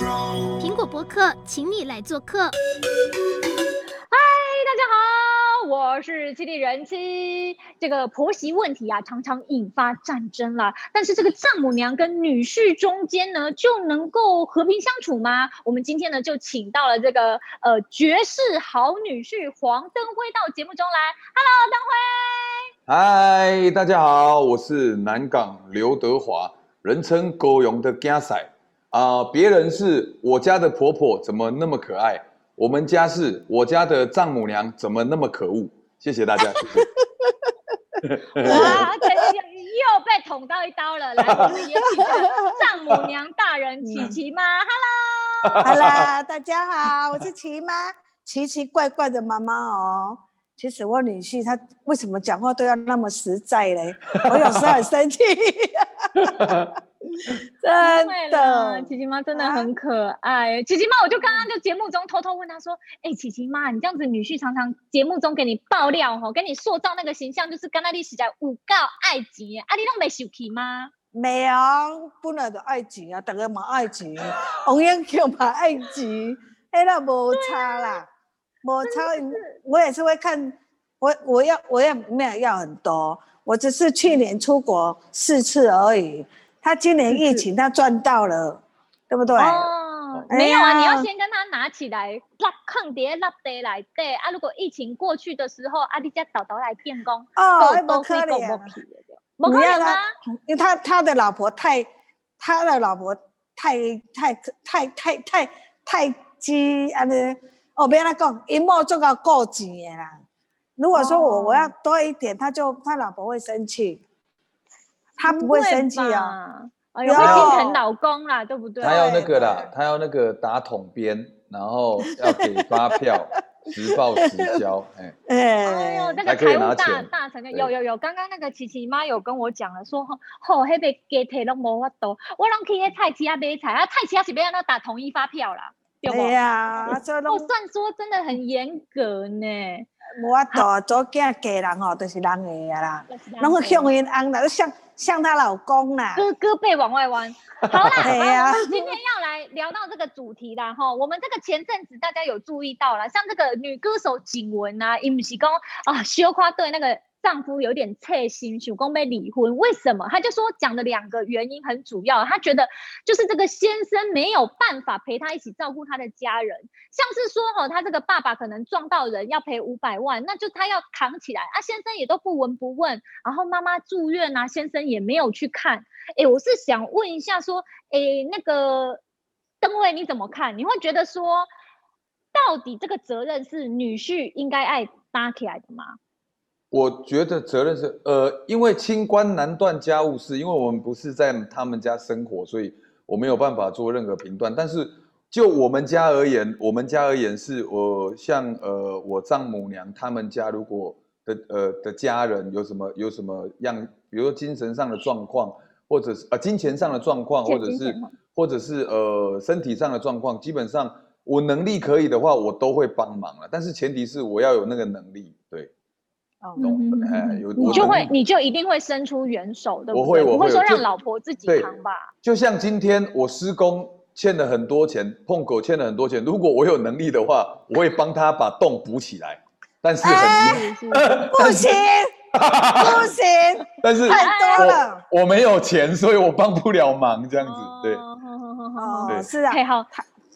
苹果博客，请你来做客。嗨，大家好，我是七弟人妻。这个婆媳问题啊，常常引发战争啦。但是这个丈母娘跟女婿中间呢，就能够和平相处吗？我们今天呢，就请到了这个呃绝世好女婿黄登辉到节目中来。Hello，登辉。嗨，大家好，我是南港刘德华，人称狗勇的囝婿。啊、呃，别人是我家的婆婆怎么那么可爱？我们家是我家的丈母娘怎么那么可恶？谢谢大家。哇，肯定又被捅到一刀了。来，我们也请丈母娘大人琪琪妈，Hello，Hello，大家好，我是琪妈，奇奇怪怪的妈妈哦。其实我女婿他为什么讲话都要那么实在嘞？我有时候很生气。真的，琪琪妈真的很可爱。琪琪妈，我就刚刚就节目中偷偷问她说：“哎、欸，琪琪妈，你这样子女婿常常节目中给你爆料吼，给你塑造那个形象，就是跟那里实在有够爱情啊，你都没生气吗？”没有，本来就爱情啊，大家嘛爱情，王彦强嘛爱情，哎，那无差啦。我超，我也是会看，我我要我也没有要很多，我只是去年出国四次而已。他今年疫情他赚到了，对不对？哦，没有啊，你要先跟他拿起来，拉坑碟拉得来对啊。如果疫情过去的时候，阿弟家导导来电工哦，不可能，不要他，因为他他的老婆太，他的老婆太太太太太太鸡啊那。我别他讲，一摸就要够钱的啦。如果说我、哦、我要多一点，他就他老婆会生气，他不会生气啊，会心疼老公啦，对不对？他要那个啦，他要那个打统编，然后要给发票，实报实销，哎，哎。呦，那个财务大大成的，有有有，刚刚那个琪琪妈有跟我讲了，说吼，吼，那边给提拢无法度，我拢去迄菜市啊买菜啊，菜市啊是要那打统一发票啦。对呀，我算说真的很严格呢。无法度做嫁嫁人吼，都是人的啦，拢会向因翁啦，像像她老公啦，胳胳背往外弯。好啦，对呀，今天要来聊到这个主题啦，吼，我们这个前阵子大家有注意到啦，像这个女歌手景文啊，伊不是讲啊，小夸对那个。丈夫有点刺心，想讲被离婚，为什么？他就说讲的两个原因很主要，他觉得就是这个先生没有办法陪他一起照顾他的家人，像是说哈，他这个爸爸可能撞到人要赔五百万，那就他要扛起来啊，先生也都不闻不问，然后妈妈住院啊，先生也没有去看。哎，我是想问一下说，哎，那个登辉你怎么看？你会觉得说，到底这个责任是女婿应该爱搭起来的吗？我觉得责任是，呃，因为清官难断家务事，因为我们不是在他们家生活，所以我没有办法做任何评断。但是就我们家而言，我们家而言是，我像呃，我丈母娘他们家如果的呃的家人有什么有什么样，比如说精神上的状况，或者是呃金钱上的状况，或者是或者是呃身体上的状况，基本上我能力可以的话，我都会帮忙了。但是前提是我要有那个能力，对。哦，哎，有你就会，你就一定会伸出援手，对不对？我会，我会，会说让老婆自己扛吧。就像今天我施工欠了很多钱，碰狗欠了很多钱。如果我有能力的话，我会帮他把洞补起来。但是很 不行，不行，但是太多了，我没有钱，所以我帮不了忙，这样子，对。哦，是啊。好，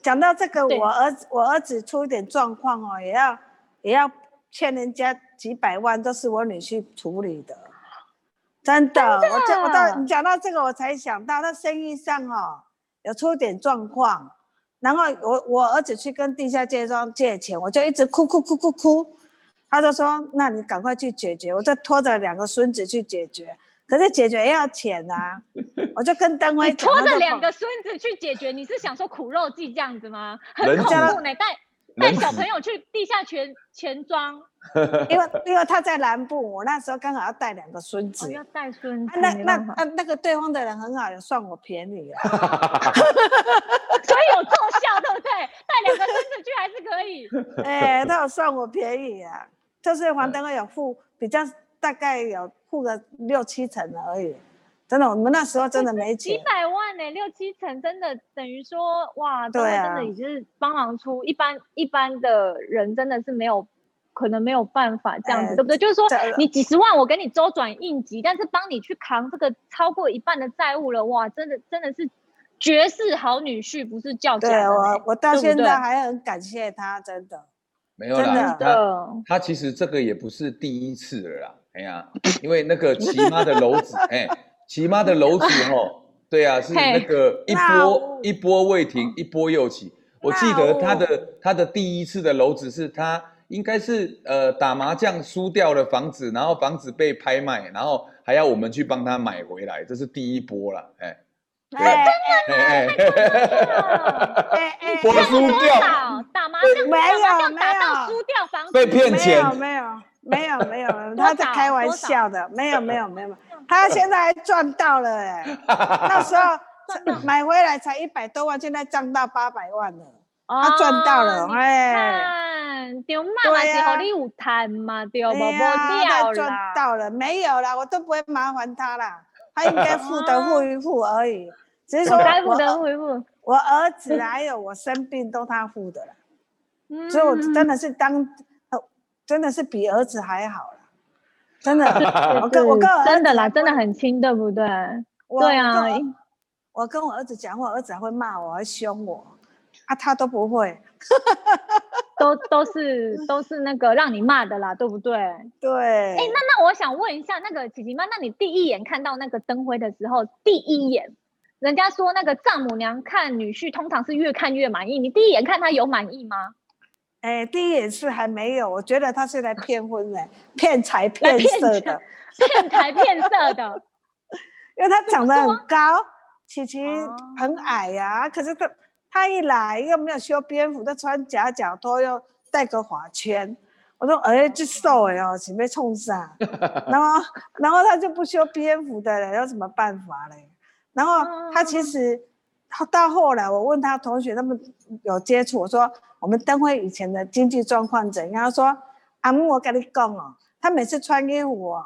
讲到这个，我儿子，我儿子出一点状况哦，也要，也要欠人家。几百万都是我女婿处理的，真的。真的我讲我到你讲到这个，我才想到他生意上哦有出点状况，然后我我儿子去跟地下借庄借钱，我就一直哭哭哭哭哭，他就说：“那你赶快去解决。”我就拖着两个孙子去解决，可是解决也要钱啊。我就跟登辉拖着两个孙子去解决，你是想说苦肉计这样子吗？很恐怖呢，带带小朋友去地下钱钱庄。因为因为他在南部，我那时候刚好要带两个孙子，要带孙子，那那那那个对方的人很好，有算我便宜啊，所以有奏效，对不对？带两个孙子去还是可以。哎、欸，他有算我便宜啊，就是黄登辉有付比较大概有付个六七成而已，真的，我们那时候真的没钱，几百万呢、欸，六七成，真的等于说哇，对啊，真的已经是帮忙出一般一般的人真的是没有可能没有办法这样子，欸、对不对？就是说你几十万我给你周转应急，但是帮你去扛这个超过一半的债务了，哇，真的真的是绝世好女婿，不是叫假的、欸。对我我到现在还很感谢他，真的没有啦，他他其实这个也不是第一次了啦，哎呀，因为那个 奇妈的楼子，哎。奇妈的楼子哦，对啊，是那个一波一波未停，一波又起。我记得他的他的第一次的楼子是他应该是呃打麻将输掉了房子，然后房子被拍卖，然后还要我们去帮他买回来，这是第一波了，哎，真的哎，哎哎，我输掉。打麻将没有没有输掉房子。被骗钱。没有没有没有没有 他在开玩笑的，没有没有没有。他现在还赚到了哎，那时候 买回来才一百多万，现在涨到八百万了。他赚到了哎，对嘛，还是和你有谈嘛，对不？没有他赚到了，没有啦，我都不会麻烦他啦，他应该付的付一付而已。只是说该付的付一付，我儿子还有我生病都他付的了，所以我真的是当，真的是比儿子还好了。真的，我跟我跟我真的啦，真的很亲，对不对？对啊，我跟我儿子讲话，我儿子还会骂我，还凶我，啊，他都不会，都都是都是那个让你骂的啦，对不对？对。哎，那那我想问一下，那个琪琪妈，那你第一眼看到那个灯辉的时候，第一眼，人家说那个丈母娘看女婿通常是越看越满意，你第一眼看他有满意吗？哎，第一眼是还没有，我觉得他是来骗婚的，骗财骗色的，骗财骗色的，因为他长得很高，琪琪很矮呀、啊，可是他他一来又没有修边幅，他穿夹脚拖又带个发圈，我说哎，这瘦哎哦，准备冲啥？然后然后他就不修边幅的了，有什么办法嘞？然后他其实到后来，我问他同学他们有接触，我说。我们灯辉以前的经济状况怎样？他说：“阿木，我跟你讲哦，他每次穿衣服哦，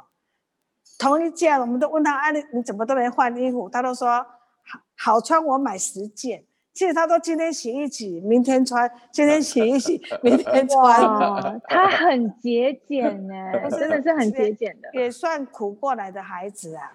同一件，我们都问他，啊，你你怎么都没换衣服？他都说好好穿，我买十件。其实他都今天洗一洗，明天穿；今天洗一洗，明天穿。他很节俭呢，真的是很节俭的，也算苦过来的孩子啊。”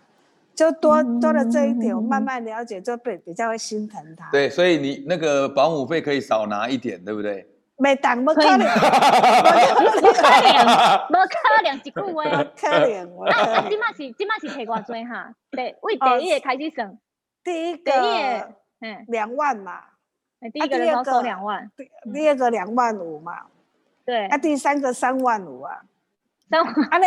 就多多了这一点，我慢慢了解，就比比较会心疼他。对，所以你那个保姆费可以少拿一点，对不对？没当，不可怜，不可怜，不可怜，一句话，不可能。那今嘛是今嘛是提多少哈？对，为第一个开始算，第一个，嗯，两万嘛。第一个人要收两万，第二个两万五嘛。对，啊第三个三万五啊。三万。啊，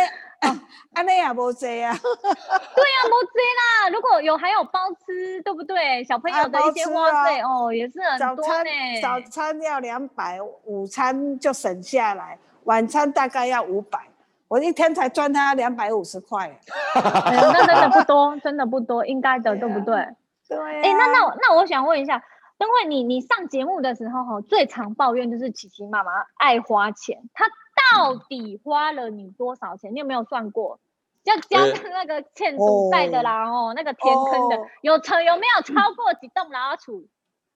安尼也无济啊！对啊，无济啦。如果有还有包吃，对不对？小朋友的一些花费、啊、哦，也是很多呢。早餐要两百，午餐就省下来，晚餐大概要五百。我一天才赚他两百五十块。那真的不多，真的不多，应该的，对，不对？对、啊。哎，那那那我想问一下，灯辉你你上节目的时候哈，最常抱怨就是琪琪妈妈爱花钱，她。到底花了你多少钱？你有没有算过？要加上那个欠赌债的啦，哦，那个填坑的，有成有没有超过几栋老厝？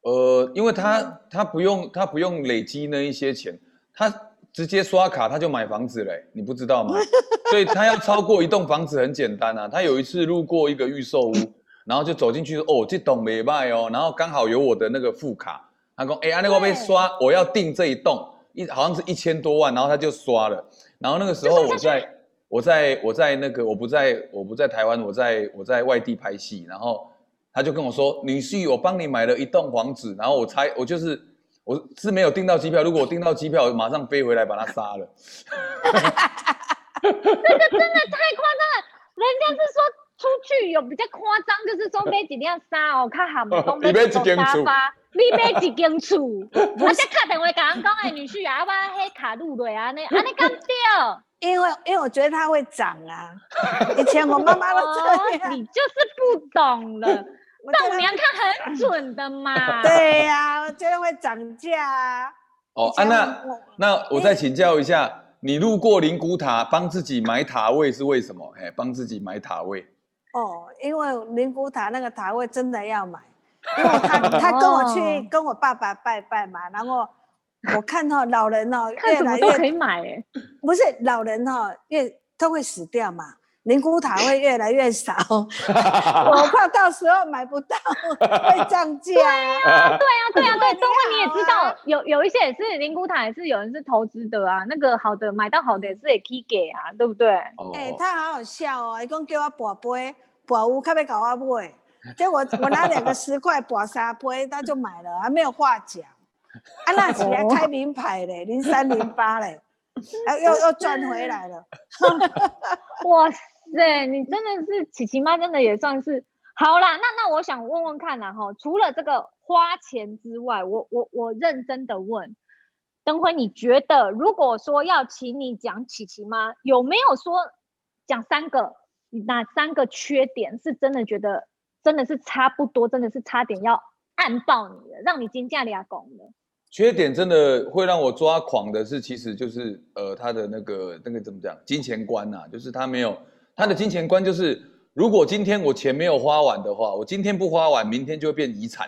呃，因为他他不用他不用累积那一些钱，他直接刷卡他就买房子嘞，你不知道吗？所以他要超过一栋房子很简单啊。他有一次路过一个预售屋，然后就走进去说：“哦，这栋没卖哦。”然后刚好有我的那个副卡，他说：“哎，那个被刷，我要订这一栋。”一好像是一千多万，然后他就刷了，然后那个时候我在，我在我在那个我不在我不在台湾，我在我在外地拍戏，然后他就跟我说：“女婿，我帮你买了一栋房子。”然后我猜我就是我是没有订到机票，如果我订到机票，我马上飞回来把他杀了。这个真的太夸张了，人家是说出去有比较夸张，就是说没几辆沙哦，看好不？你买几间厝？你买一间厝，我再打电话甲人讲，哎，女婿啊，我迄卡路瑞啊，你啊你敢掉？因为因为我觉得它会涨啊。以前我妈妈都这样。你就是不懂了，丈母娘看很准的嘛。对呀，我觉得会涨价啊。哦，啊，那那我再请教一下，你路过灵骨塔帮自己买塔位是为什么？哎，帮自己买塔位。哦，因为灵骨塔那个塔位真的要买，因为他他跟我去跟我爸爸拜拜嘛，然后我看到老人哦，越来越可以买哎，不是老人哦，越都会死掉嘛。灵骨塔会越来越少，我怕到时候买不到会涨价。对啊，对啊，对啊，对，中慧你也知道，有有一些也是灵骨塔，也是有人是投资的啊。那个好的买到好的也是也可以给啊，对不对？哎、欸，他好好笑哦，一共叫我博杯，博五可别搞我买，结果我拿两个十块博三杯，他就买了，还没有话讲。啊，那起来开名牌嘞，零三零八嘞，又又赚回来了。哇！塞，你真的是琪琪妈，真的也算是好啦。那那我想问问看啦，哈，除了这个花钱之外，我我我认真的问，登辉，你觉得如果说要请你讲琪琪妈，有没有说讲三个，哪三个缺点是真的觉得真的是差不多，真的是差点要按爆你了，让你金价俩拱了？缺点真的会让我抓狂的是，其实就是呃，他的那个那个怎么讲，金钱观呐、啊，就是他没有。他的金钱观就是，如果今天我钱没有花完的话，我今天不花完，明天就会变遗产。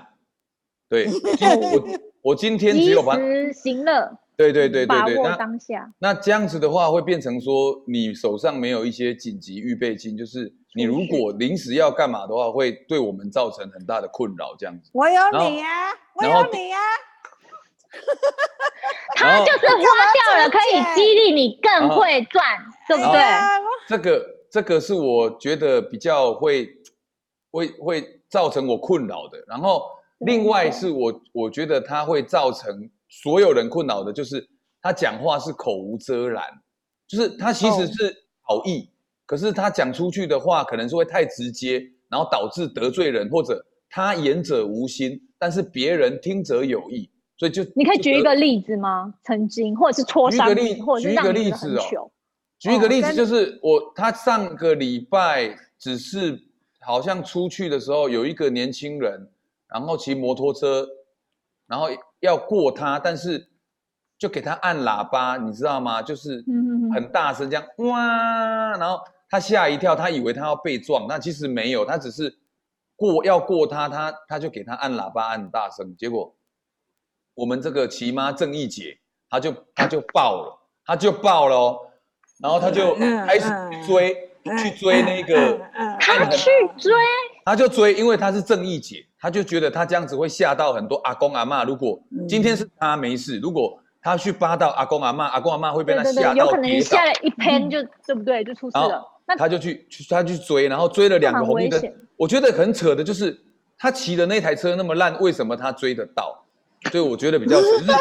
对，我 我今天只有把行了。对对对对对，把握当下。那，那这样子的话，会变成说，你手上没有一些紧急预备金，就是你如果临时要干嘛的话，会对我们造成很大的困扰。这样子。我有你呀、啊，我有你呀、啊。他就是花掉了，可以激励你更会赚，对不对？这个。这个是我觉得比较会会会造成我困扰的，然后另外是我我觉得他会造成所有人困扰的，就是他讲话是口无遮拦，就是他其实是好意，可是他讲出去的话可能是会太直接，然后导致得罪人，或者他言者无心，但是别人听者有意，所以就你可以举一个例子吗？曾经或者是戳伤你，或者是让你很糗。举一个例子，就是我他上个礼拜只是好像出去的时候，有一个年轻人，然后骑摩托车，然后要过他，但是就给他按喇叭，你知道吗？就是很大声这样哇，然后他吓一跳，他以为他要被撞，那其实没有，他只是过要过他，他他就给他按喇叭按很大声，结果我们这个骑妈正义姐，他就 他就爆了，他就爆了哦。然后他就开始去追，去追那个，他去追，他就追，因为他是正义姐，他就觉得他这样子会吓到很多阿公阿妈。如果今天是他没事，如果他去扒到阿公阿嬷，阿公阿嬷会被他吓到有可能下了一喷就对不对？就出事了。那他就去，他去追，然后追了两个红绿灯。我觉得很扯的就是，他骑的那台车那么烂，为什么他追得到？所以我觉得比较扯，就是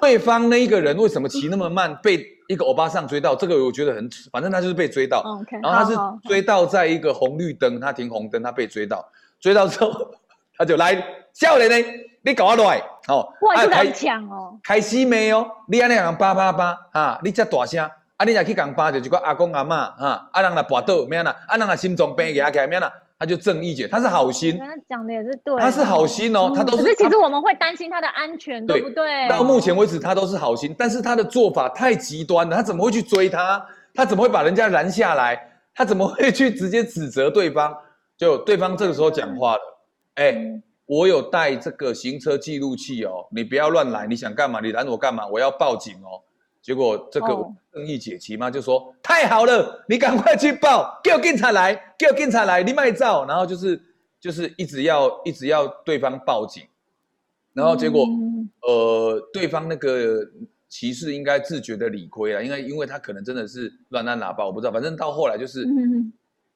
对方那一个人为什么骑那么慢被？一个欧巴桑追到，这个我觉得很扯，反正他就是被追到，okay, 然后他是追到在一个红绿灯，他停红灯，他被追到，追到之后他就来，笑脸呢，你搞我来，哦，哇，这么强哦，开始没哦，你安尼样叭叭叭，哈，你这大声，啊，你若去讲叭，就一个阿公阿妈，哈，啊人来跋倒，咩啦，啊人来心脏病起来，咩啦。他就正义姐，他是好心，他讲的也是对，他是好心哦，他都是。可是其实我们会担心他的安全，对不对？到目前为止，他都是好心，但是他的做法太极端了。他怎么会去追他？他怎么会把人家拦下来？他怎么会去直接指责对方？就对方这个时候讲话了，哎，我有带这个行车记录器哦，你不要乱来，你想干嘛？你拦我干嘛？我要报警哦。结果这个正义姐骑妈就说：“哦、太好了，你赶快去报，叫警察来，叫警察来，你卖照。”然后就是就是一直要一直要对方报警，然后结果、嗯、呃对方那个骑士应该自觉的理亏了，因为因为他可能真的是乱按喇叭，我不知道，反正到后来就是、嗯、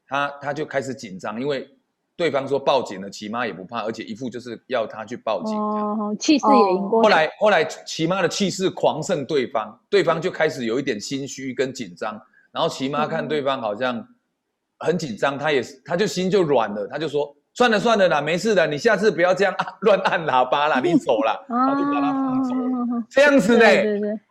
他他就开始紧张，因为。对方说报警了，琪妈也不怕，而且一副就是要他去报警，哦，气势也赢过。后来后来琪妈的气势狂胜对方，对方就开始有一点心虚跟紧张，然后琪妈看对方好像很紧张，他也他就心就软了，他就说算了算了啦，没事的，你下次不要这样按乱按喇叭啦，你走了，然后就把他放走了，这样子呢，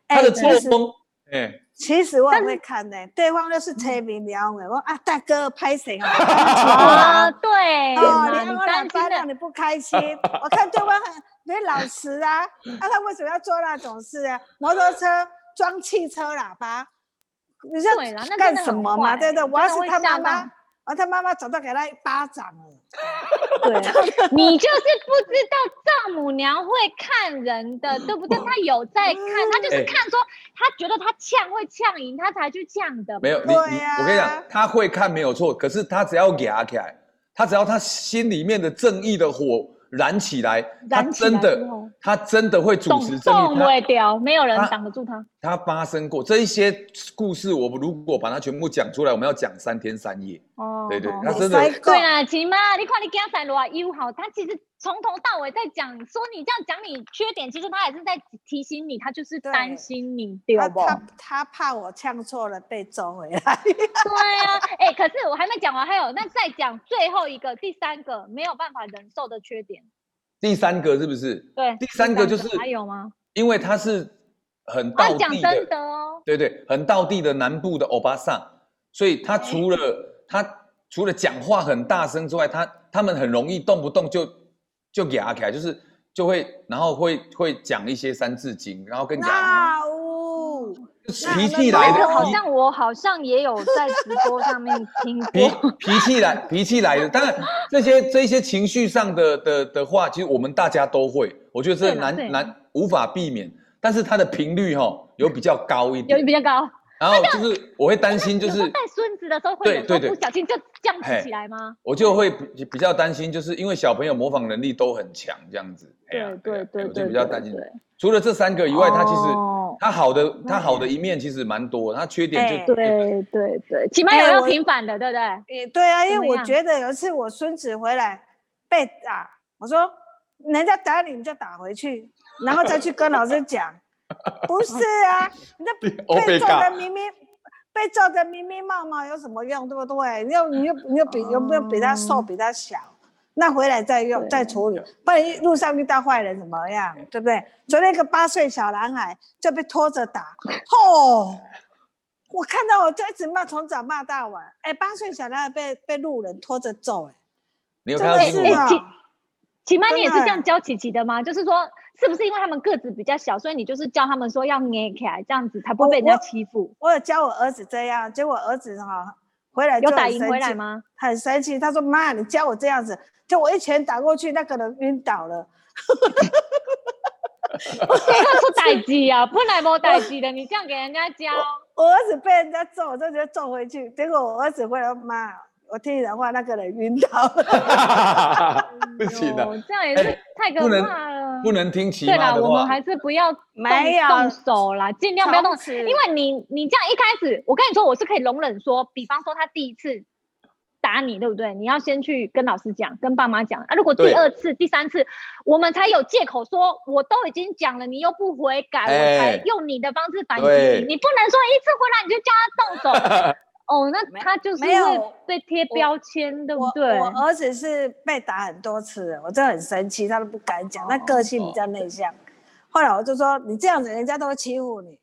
他的作风，哎。其实我也会看呢，对方就是催眠了的。我啊，大哥拍谁啊？啊，对，哦，你让我老爸让你不开心。我看对方很很老实啊，那 他为什么要做那种事啊？摩托车装汽车喇叭，你是干什么嘛？对对，我要是他妈妈，而他妈妈早到给他一巴掌了。对 你就是不知道丈母娘会看人的，对不对？他有在看，他就是看说，他觉得他呛会呛赢，他才去呛的。没有，你你，我跟你讲，他会看没有错，可是他只要压起来，他只要他心里面的正义的火。燃起来，他真的，他真的会主持正义，他会掉，没有人挡得住他。他发生过这一些故事，我们如果把它全部讲出来，我们要讲三天三夜。哦，对对，他真的。对啊，起码你看你刚才罗优好，他其实。从头到尾在讲，说你这样讲你缺点，其实他也是在提醒你，他就是担心你，对，对不？他他怕我呛错了被揍回来。对啊，哎、欸，可是我还没讲完，还有那再讲最后一个，第三个没有办法忍受的缺点。第三个是不是？对，第三个就是还有吗？因为他是很道地的，讲真的哦，对对，很道地的南部的欧巴桑，所以他除了他除了讲话很大声之外，他他们很容易动不动就。就给阿凯，就是就会，然后会会讲一些三字经，然后跟你讲，哦，脾气来的，好像我好像也有在直播上面听 过，脾脾气来脾气来的，当然 这些这些情绪上的的的话，其实我们大家都会，我觉得这难难无法避免，但是它的频率哈、哦、有比较高一点，有比较高。然后就是我会担心，就是带孙子的时候会有时候不小心就这样子起来吗？我就会比比较担心，就是因为小朋友模仿能力都很强，这样子。对对对，我就比较担心。除了这三个以外，他其实他好的他好的一面其实蛮多，他缺点就对对对，起码有要平反的，对不对？也对啊，因为我觉得有一次我孙子回来被打，我说人家打你，你就打回去，然后再去跟老师讲。不是啊，你这 被揍的咪咪，被揍的咪咪冒冒有什么用，对不对？你又你又你又比有没有比他瘦比他小？那回来再用再处理，不然路上遇到坏人怎么样？对不对？昨天一个八岁小男孩就被拖着打，哦，我看到我就一直骂，从早骂到晚。哎，八岁小男孩被被路人拖着揍，哎，你有看到吗？起码你也是这样教琪琪的吗？就是说。是不是因为他们个子比较小，所以你就是教他们说要捏起来，这样子才不会被人家欺负？我有教我儿子这样，结果儿子哈回来就有打赢回来吗？很生气，他说：“妈，你教我这样子，就我一拳打过去，那个人晕倒了。”我这个出代志啊，本来没代志的，你这样给人家教，我儿子被人家揍，我就觉得揍回去，结果我儿子回来妈。我听你的话，那个人晕倒了，不行的，这样也是太可怕了，不能听其他的话。对啦，我们还是不要没有动手啦，尽量不要动手。因为你你这样一开始，我跟你说，我是可以容忍说，比方说他第一次打你，对不对？你要先去跟老师讲，跟爸妈讲啊。如果第二次、第三次，我们才有借口说，我都已经讲了，你又不悔改，我才用你的方式反击你。你不能说一次回来你就叫他动手。哦，那他就是会被贴标签，对不对？我儿子是被打很多次，我真的很生气，他都不敢讲，他个性比较内向。后来我就说，你这样子，人家都会欺负你。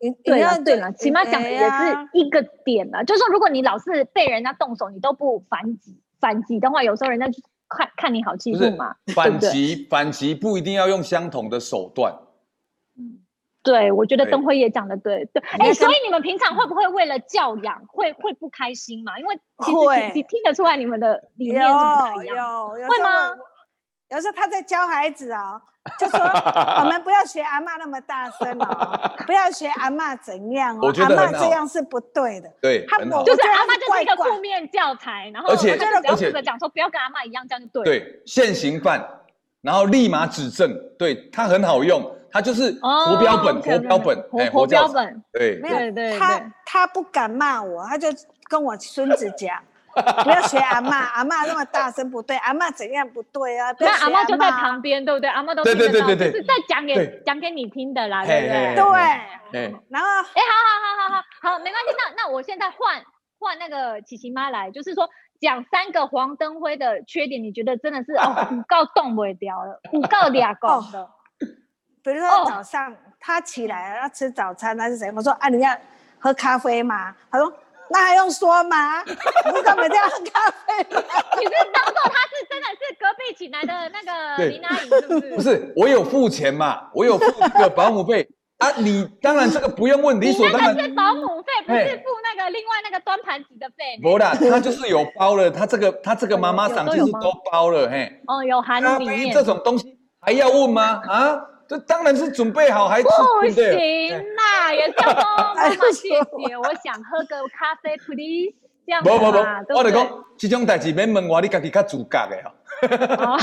你对啊，对了，起码讲的也是一个点啊，就是说，如果你老是被人家动手，你都不反击，反击的话，有时候人家就看看你好欺负嘛。反击，反击不一定要用相同的手段。对，我觉得灯辉也讲的对，对，哎，所以你们平常会不会为了教养会会不开心嘛？因为其实你听得出来你们的理念是不一样，有，有会吗？有时候他在教孩子啊，就说我们不要学阿嬷那么大声哦，不要学阿嬷怎样哦，阿嬷这样是不对的。对，他就是阿嬷就是一个负面教材，然后而且而且讲说不要跟阿嬷一样，这样就对。对，现行犯，然后立马指正，对他很好用。他就是活标本，活标本，哎，活标本，对，没有，他他不敢骂我，他就跟我孙子讲，不要学阿妈，阿妈那么大声不对，阿妈怎样不对啊？那阿妈就在旁边，对不对？阿妈都听得到，对对对对，就是在讲给讲给你听的啦，对不对？对，然后，哎，好好好好好好，没关系，那那我现在换换那个琪琪妈来，就是说讲三个黄灯辉的缺点，你觉得真的是哦，五告动不掉了，五告俩告的。比如说早上他起来要吃早餐，他是谁？我说啊，你要喝咖啡吗？他说那还用说吗？你干嘛这样喝咖啡？你是当做他是真的是隔壁请来的那个林阿姨是不是？不是，我有付钱嘛，我有付这个保姆费，啊，你当然这个不用问，理所当然。你那个是保姆费，不是付那个另外那个端盘子的费。不啦，他就是有包了，他这个他这个妈妈桑就是都包了，嘿。哦，有含里面。这种东西还要问吗？啊，这当然是准备好还。不行啦，也叫说妈妈谢谢，我想喝个咖啡，please。这样子不不不，我跟你讲，这种代志免问我，你自己较自觉的 哈。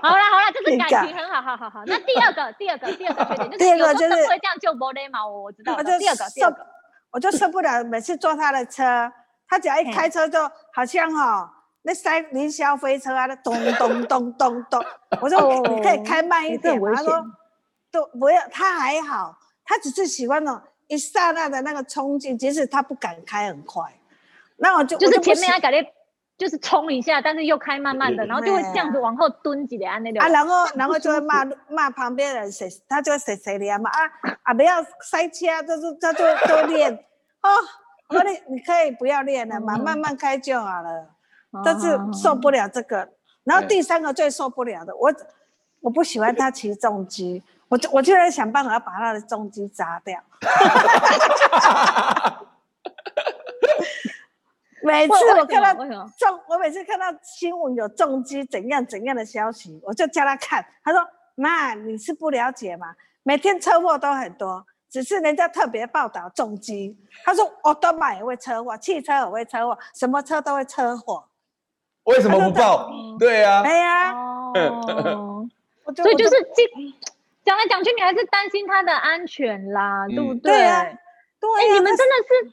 好啦好啦，就是感情很好，好好好。那第二个，第二个，第二个缺点就是有时候会这样就没礼貌，我我知道。第二个，第二个，我就受不了，每次坐他的车，他只要一开车，就好像哈，那塞凌霄飞车啊，那咚咚咚咚咚。我说你可以开慢一点，他说都不要，他还好，他只是喜欢那种一刹那的那个冲劲，即使他不敢开很快。那我就就是前面他感觉。就是冲一下，但是又开慢慢的，然后就会这样子往后蹲几下那种。啊，然后然后就会骂骂旁边人谁，他就会谁谁的嘛啊啊！不要塞车，就是他就都练哦。我说你你可以不要练了嘛，慢慢开就好了。但是受不了这个。然后第三个最受不了的，我我不喜欢他骑重机，我就我就在想办法要把他的重机砸掉。每次我看到重，我每次看到新闻有重机怎样怎样的消息，我就叫他看。他说：“妈，你是不了解吗？每天车祸都很多，只是人家特别报道重机。”他说：“奥多曼也会车祸，汽车也会车祸，什么车都会车祸。”为什么不报？对呀，对呀。哦，所以就是这讲来讲去，你还是担心他的安全啦，对不对？对呀，对。哎，你们真的是。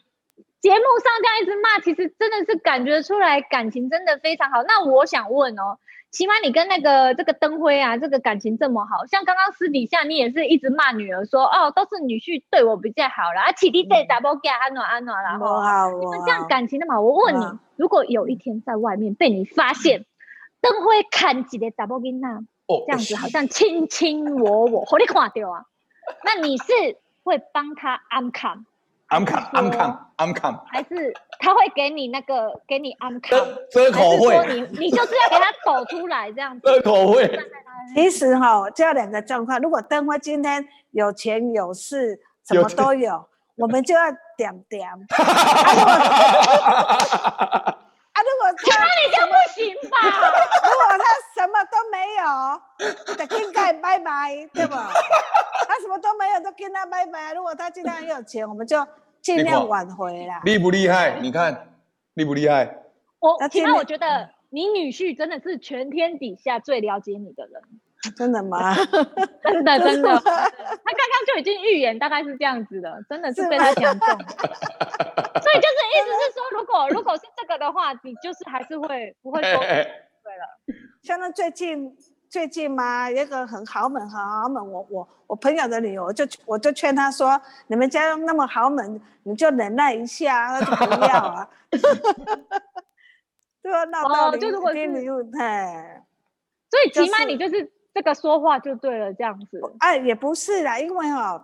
节目上这样一直骂，其实真的是感觉出来感情真的非常好。那我想问哦，起码你跟那个这个灯辉啊，这个感情这么好，像刚刚私底下你也是一直骂女儿说，哦，都是女婿对我比较好啦，啊，起弟在 double 给安暖安暖啦，不好，你们这样感情那么好，我问你，如果有一天在外面被你发现，灯辉看几个 double 给那，这样子好像卿卿我我，好你看到啊，那你是会帮他安康？安康，安康，安康，还是他会给你那个，给你安康？遮口会，你你就是要给他抖出来这样子。遮口会。其实哈，就要两个状况。如果灯花今天有钱有势，什么都有，我们就要点点。啊，如果他那你就不行吧？如果他什么都没有，就应该拜拜，对吧？跟他拜拜。如果他今天很有钱，我们就。尽量挽回啦！厉不厉害？你看厉不厉害？我起码我觉得你女婿真的是全天底下最了解你的人。真的吗？真的 真的，他刚刚就已经预言大概是这样子的，真的是被他讲中。所以就是意思是说，如果如果是这个的话，你就是还是会不会说对了？像那最近。最近嘛，一个很豪门，很豪门。我我我朋友的女儿，我就我就劝他说：“你们家那么豪门，你就忍耐一下，那就不要啊。”对啊，闹到离离婚太。所以起码你就是这个说话就对了，这样子。哎，也不是啦，因为哦，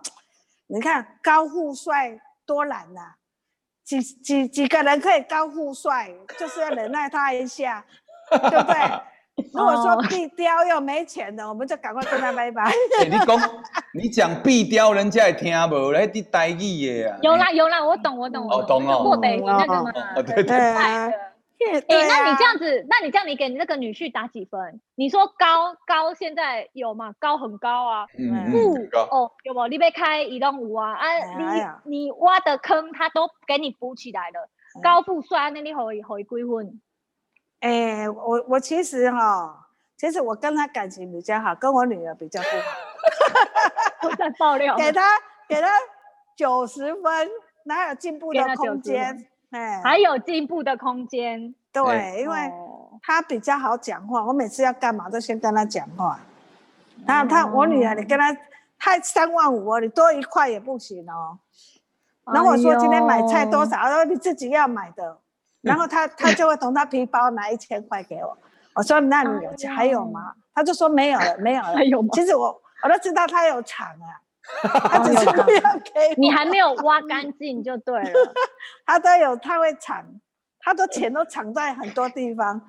你看高富帅多难呐，几几几个人可以高富帅，就是要忍耐他一下，对不对？如果说壁雕又没钱的，我们就赶快跟他拜拜。你讲，你讲壁雕，人家也听不，来啲台语的啊。有啦有啦，我懂我懂。我懂哦。过得那个嘛。对对对。哎，那你这样子，那你这样，你给你那个女婿打几分？你说高高，现在有吗？高很高啊。嗯。哦，有不？你被开移动五啊？啊，你你挖的坑，他都给你补起来了。高富帅，那你可以可以归婚。哎、欸，我我其实哈，其实我跟他感情比较好，跟我女儿比较不好。我在爆料。给他给他九十分，哪有进步的空间？哎，还有进步的空间。对，欸、因为他比较好讲话，我每次要干嘛都先跟他讲话。然后他，我女儿，你跟他，他三万五哦，你多一块也不行哦。然后我说今天买菜多少？他说你自己要买的。然后他他就会从他皮包拿一千块给我，我说那你有钱还有吗？他就说没有了，没有了。还有吗？其实我我都知道他有藏啊，他只是不要给你还没有挖干净就对了。他都有，他会藏，他的钱都藏在很多地方。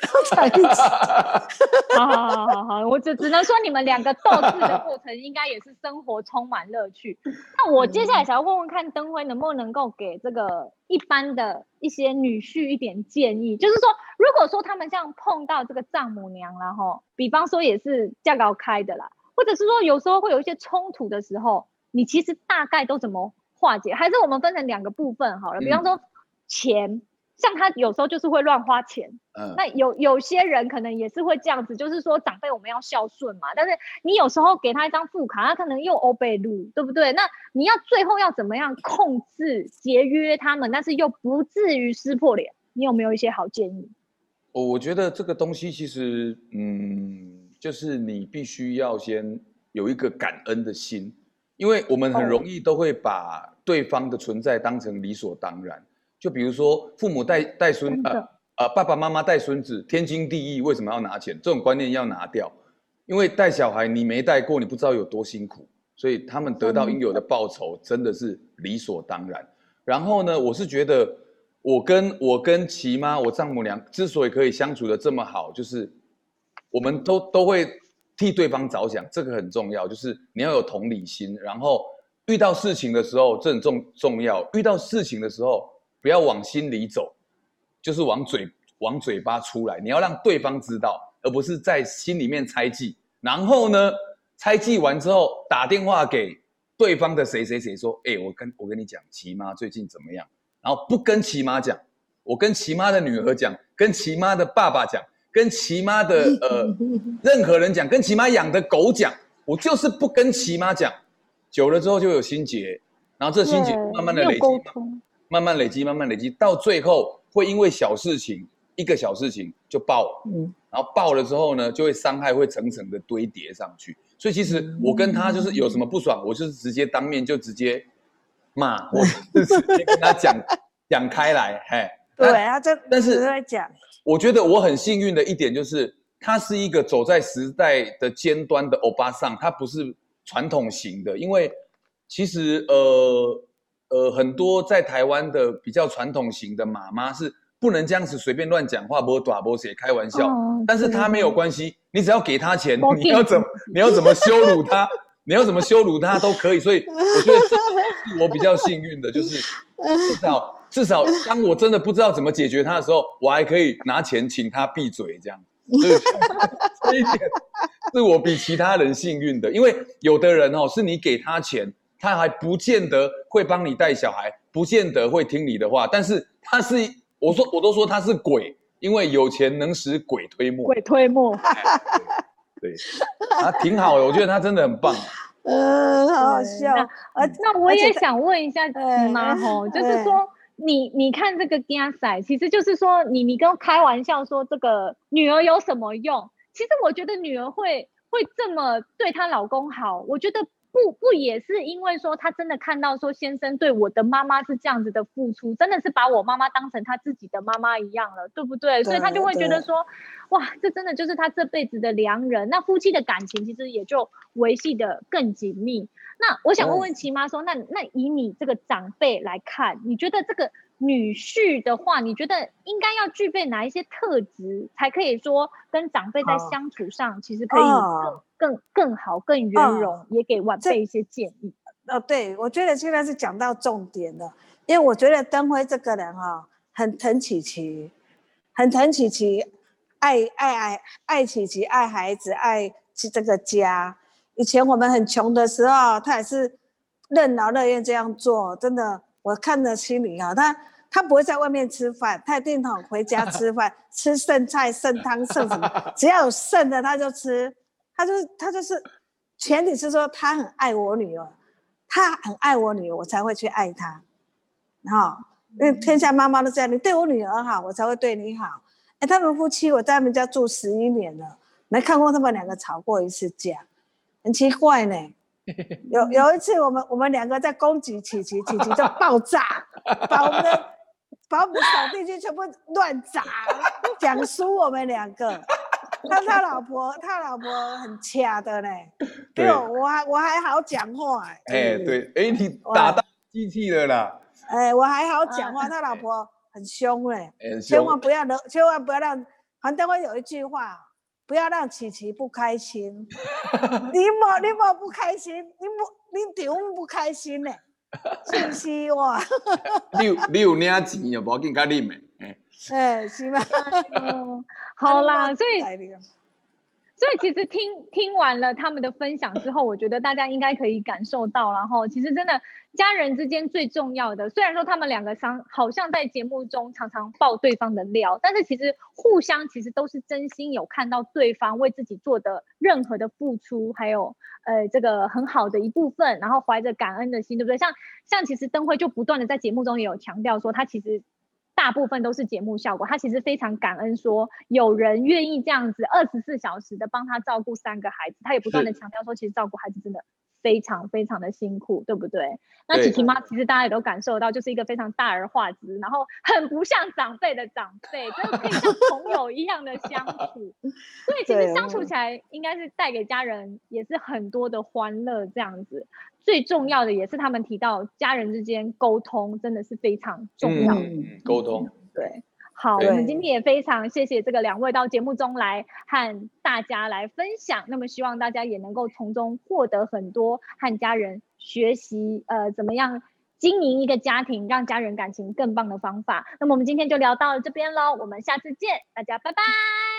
都在一起。好好好好好，我只只能说你们两个斗智的过程，应该也是生活充满乐趣。那我接下来想要问问看，灯辉能不能够给这个一般的一些女婿一点建议，就是说，如果说他们这样碰到这个丈母娘然后，比方说也是价高开的啦，或者是说有时候会有一些冲突的时候，你其实大概都怎么化解？还是我们分成两个部分好了，比方说钱。像他有时候就是会乱花钱，嗯，那有有些人可能也是会这样子，就是说长辈我们要孝顺嘛，但是你有时候给他一张副卡，他可能又欧贝路，对不对？那你要最后要怎么样控制节约他们，但是又不至于撕破脸？你有没有一些好建议？我我觉得这个东西其实，嗯，就是你必须要先有一个感恩的心，因为我们很容易都会把对方的存在当成理所当然。就比如说，父母带带孙，呃呃，爸爸妈妈带孙子，天经地义，为什么要拿钱？这种观念要拿掉，因为带小孩你没带过，你不知道有多辛苦，所以他们得到应有的报酬真的是理所当然。然后呢，我是觉得，我跟我跟琪妈，我丈母娘之所以可以相处的这么好，就是我们都都会替对方着想，这个很重要，就是你要有同理心。然后遇到事情的时候，这很重重要。遇到事情的时候。不要往心里走，就是往嘴往嘴巴出来。你要让对方知道，而不是在心里面猜忌。然后呢，猜忌完之后，打电话给对方的谁谁谁说：“哎、欸，我跟我跟你讲，齐妈最近怎么样？”然后不跟齐妈讲，我跟齐妈的女儿讲，跟齐妈的爸爸讲，跟齐妈的呃 任何人讲，跟齐妈养的狗讲，我就是不跟齐妈讲。久了之后就有心结，然后这心结慢慢的累积。慢慢累积，慢慢累积，到最后会因为小事情，一个小事情就爆，嗯，然后爆了之后呢，就会伤害会层层的堆叠上去。所以其实我跟他就是有什么不爽，我就是直接当面就直接骂，我就直接跟他讲讲开来，嘿，对啊，这但是讲，我觉得我很幸运的一点就是，他是一个走在时代的尖端的欧巴桑，他不是传统型的，因为其实呃。呃，很多在台湾的比较传统型的妈妈是不能这样子随便乱讲话，不打不写开玩笑。哦、但是他没有关系，你只要给他钱，你要怎么你要怎么羞辱他，你要怎么羞辱他都可以。所以我觉得这是我比较幸运的，就是至少至少当我真的不知道怎么解决他的时候，我还可以拿钱请他闭嘴，这样。这一点是我比其他人幸运的，因为有的人哦，是你给他钱。他还不见得会帮你带小孩，不见得会听你的话，但是他是，我说我都说他是鬼，因为有钱能使鬼推磨。鬼推磨，对，他挺好的，我觉得他真的很棒。嗯，好好笑。呃，那我也想问一下妈妈吼，就是说你你看这个竞赛，其实就是说你你跟我开玩笑说这个女儿有什么用？其实我觉得女儿会会这么对她老公好，我觉得。不不也是因为说他真的看到说先生对我的妈妈是这样子的付出，真的是把我妈妈当成他自己的妈妈一样了，对不对？对，所以他就会觉得说，哇，这真的就是他这辈子的良人。那夫妻的感情其实也就维系的更紧密。那我想问问齐妈说，那那以你这个长辈来看，你觉得这个？女婿的话，你觉得应该要具备哪一些特质，才可以说跟长辈在相处上，其实可以更、哦、更更好、更圆融，哦、也给晚辈一些建议。哦，对，我觉得现在是讲到重点了，因为我觉得灯辉这个人哈、哦，很疼琪琪，很疼琪琪，爱爱爱爱琪琪，爱孩子，爱这个家。以前我们很穷的时候，他也是任劳任怨这样做，真的。我看着心里啊，他他不会在外面吃饭，他一定好回家吃饭，吃剩菜、剩汤、剩什么，只要有剩的他就吃，他就是他就是，前提是说他很爱我女儿，他很爱我女儿，我才会去爱他，哈，因为天下妈妈都这样，你对我女儿好，我才会对你好。哎，他们夫妻我在他们家住十一年了，没看过他们两个吵过一次架，很奇怪呢。有有一次，我们我们两个在攻击琪琪，琪琪就爆炸，把我们的把我们的扫地机全部乱砸，讲输我们两个。但他老婆 他老婆很掐的呢，对，我还我还好讲话。哎、欸，对，哎、欸，你打到机器了啦。哎、欸，我还好讲话，他老婆很凶哎，千万不要惹，千万不要让。黄登辉有一句话，不要让琪琪不开心。你莫你莫不开心，你莫你点不开心呢？是不是哇？你有你有领钱又无要紧，甲你咩？哎，是吗？好啦，所以。所以其实听听完了他们的分享之后，我觉得大家应该可以感受到，然后其实真的家人之间最重要的，虽然说他们两个相好像在节目中常常爆对方的料，但是其实互相其实都是真心有看到对方为自己做的任何的付出，还有呃这个很好的一部分，然后怀着感恩的心，对不对？像像其实灯辉就不断的在节目中也有强调说，他其实。大部分都是节目效果，他其实非常感恩，说有人愿意这样子二十四小时的帮他照顾三个孩子，他也不断的强调说，其实照顾孩子真的非常非常的辛苦，对不对？那琪琪妈其实大家也都感受到，就是一个非常大而化之，然后很不像长辈的长辈，真的可以像朋友一样的相处，所以其实相处起来应该是带给家人也是很多的欢乐这样子。最重要的也是他们提到家人之间沟通真的是非常重要。嗯，沟通。对，好，我们今天也非常谢谢这个两位到节目中来和大家来分享。那么希望大家也能够从中获得很多和家人学习，呃，怎么样经营一个家庭，让家人感情更棒的方法。那么我们今天就聊到这边喽，我们下次见，大家拜拜。